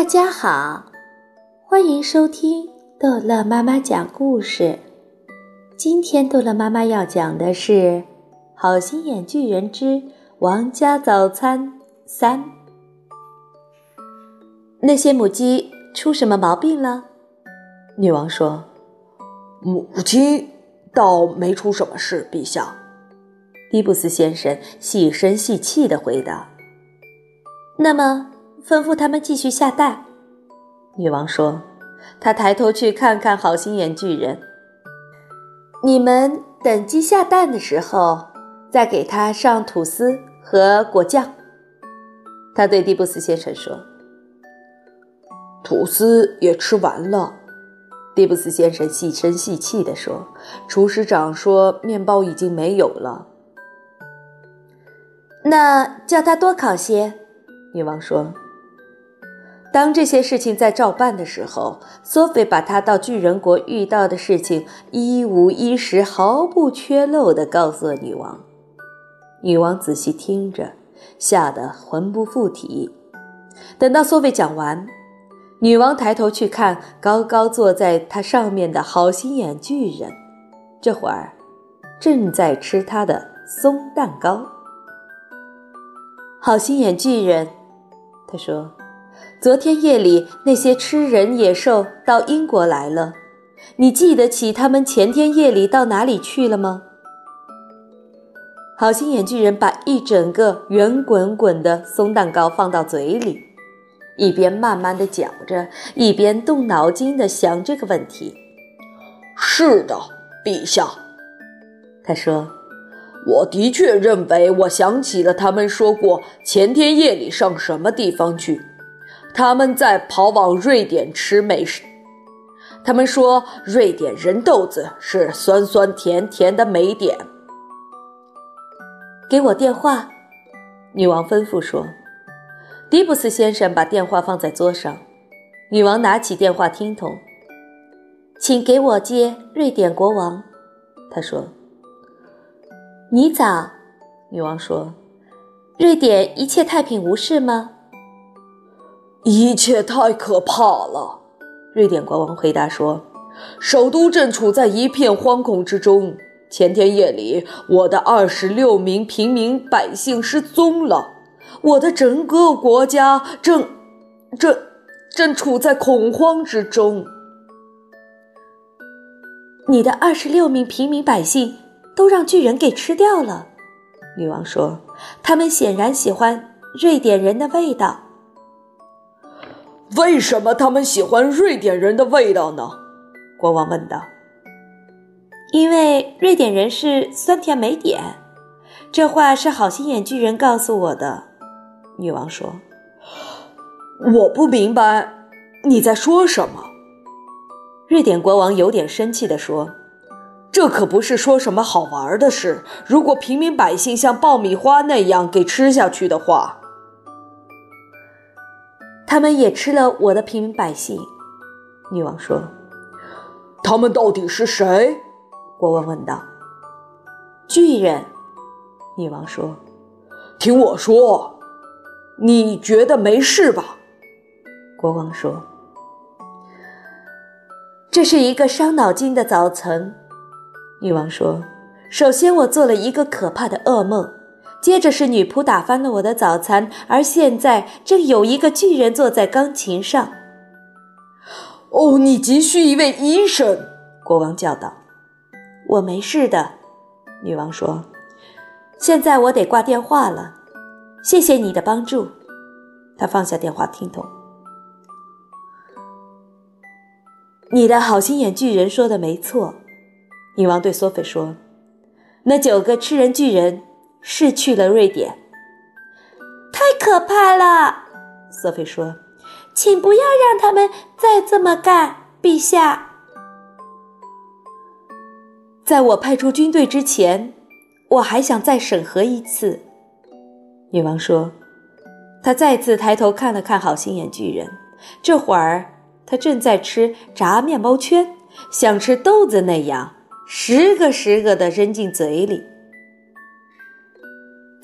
大家好，欢迎收听逗乐妈妈讲故事。今天逗乐妈妈要讲的是《好心眼巨人之王家早餐三》。那些母鸡出什么毛病了？女王说：“母鸡倒没出什么事，陛下。”迪布斯先生细声细气的回答：“那么。”吩咐他们继续下蛋。女王说：“她抬头去看看好心眼巨人。你们等鸡下蛋的时候，再给它上吐司和果酱。”他对蒂布斯先生说：“吐司也吃完了。”蒂布斯先生细声细气地说：“厨师长说面包已经没有了。”那叫他多烤些。”女王说。当这些事情在照办的时候，索菲把他到巨人国遇到的事情一五一十、毫不缺漏地告诉了女王。女王仔细听着，吓得魂不附体。等到索菲讲完，女王抬头去看高高坐在她上面的好心眼巨人，这会儿正在吃他的松蛋糕。好心眼巨人，他说。昨天夜里，那些吃人野兽到英国来了。你记得起他们前天夜里到哪里去了吗？好心眼巨人把一整个圆滚滚的松蛋糕放到嘴里，一边慢慢的嚼着，一边动脑筋的想这个问题。是的，陛下，他说：“我的确认为，我想起了他们说过前天夜里上什么地方去。”他们在跑往瑞典吃美食。他们说瑞典人豆子是酸酸甜甜的美点。给我电话，女王吩咐说。迪布斯先生把电话放在桌上。女王拿起电话听筒，请给我接瑞典国王。他说：“你早。”女王说：“瑞典一切太平无事吗？”一切太可怕了，瑞典国王回答说：“首都正处在一片惶恐之中。前天夜里，我的二十六名平民百姓失踪了。我的整个国家正正正处在恐慌之中。你的二十六名平民百姓都让巨人给吃掉了。”女王说：“他们显然喜欢瑞典人的味道。”为什么他们喜欢瑞典人的味道呢？国王问道。因为瑞典人是酸甜美点，这话是好心眼巨人告诉我的。女王说：“我不明白你在说什么。”瑞典国王有点生气地说：“这可不是说什么好玩的事。如果平民百姓像爆米花那样给吃下去的话。”他们也吃了我的平民百姓，女王说：“他们到底是谁？”国王问道。“巨人。”女王说。“听我说，你觉得没事吧？”国王说。“这是一个伤脑筋的早晨。”女王说。“首先，我做了一个可怕的噩梦。”接着是女仆打翻了我的早餐，而现在正有一个巨人坐在钢琴上。哦，你急需一位医生！国王叫道。“我没事的。”女王说。“现在我得挂电话了，谢谢你的帮助。”他放下电话听筒。“你的好心眼巨人说的没错。”女王对索菲说。“那九个吃人巨人。”是去了瑞典，太可怕了。索菲说：“请不要让他们再这么干，陛下。”在我派出军队之前，我还想再审核一次。”女王说。她再次抬头看了看好心眼巨人，这会儿他正在吃炸面包圈，像吃豆子那样，十个十个的扔进嘴里。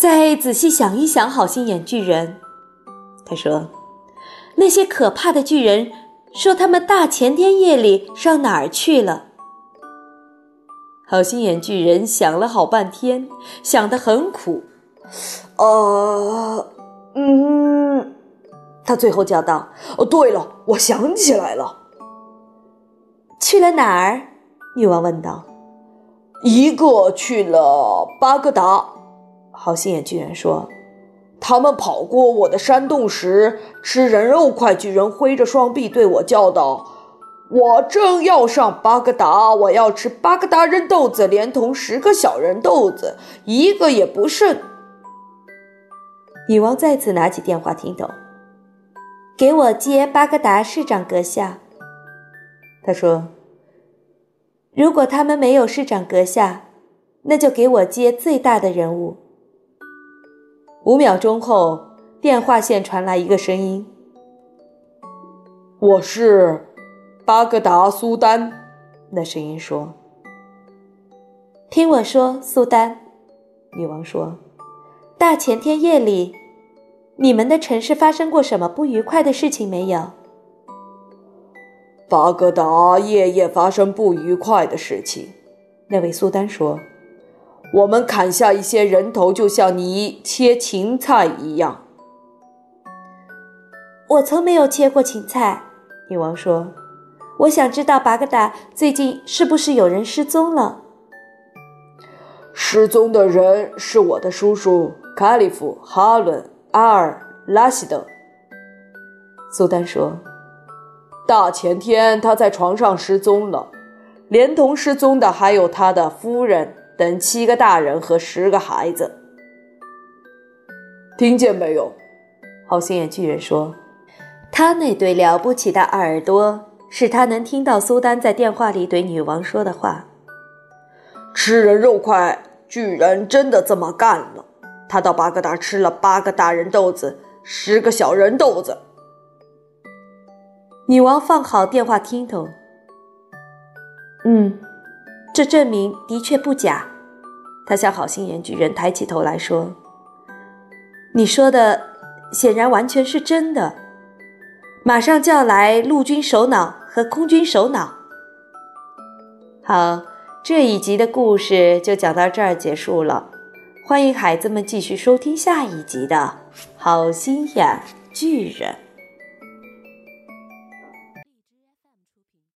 再仔细想一想，好心眼巨人，他说：“那些可怕的巨人说他们大前天夜里上哪儿去了。好心眼巨人想了好半天，想得很苦。呃，嗯，他最后叫道：“哦，对了，我想起来了，去了哪儿？”女王问道。“一个去了巴格达。”好心眼巨人说。他们跑过我的山洞时，吃人肉块巨人挥着双臂对我叫道：“我正要上巴格达，我要吃巴格达人豆子，连同十个小人豆子，一个也不剩。”女王再次拿起电话听筒，给我接巴格达市长阁下。他说：“如果他们没有市长阁下，那就给我接最大的人物。”五秒钟后，电话线传来一个声音：“我是巴格达苏丹。”那声音说：“听我说，苏丹。”女王说：“大前天夜里，你们的城市发生过什么不愉快的事情没有？”巴格达夜夜发生不愉快的事情。那位苏丹说。我们砍下一些人头，就像你切芹菜一样。我从没有切过芹菜，女王说。我想知道巴格达最近是不是有人失踪了？失踪的人是我的叔叔卡里夫、哈伦、阿尔、拉希德。苏丹说。大前天他在床上失踪了，连同失踪的还有他的夫人。等七个大人和十个孩子，听见没有？好心眼巨人说：“他那对了不起的耳朵，使他能听到苏丹在电话里对女王说的话。吃人肉块巨人真的这么干了？他到巴格达吃了八个大人豆子，十个小人豆子。”女王放好电话听筒。嗯。这证明的确不假，他向好心眼巨人抬起头来说：“你说的显然完全是真的。马上叫来陆军首脑和空军首脑。”好，这一集的故事就讲到这儿结束了。欢迎孩子们继续收听下一集的《好心眼巨人》。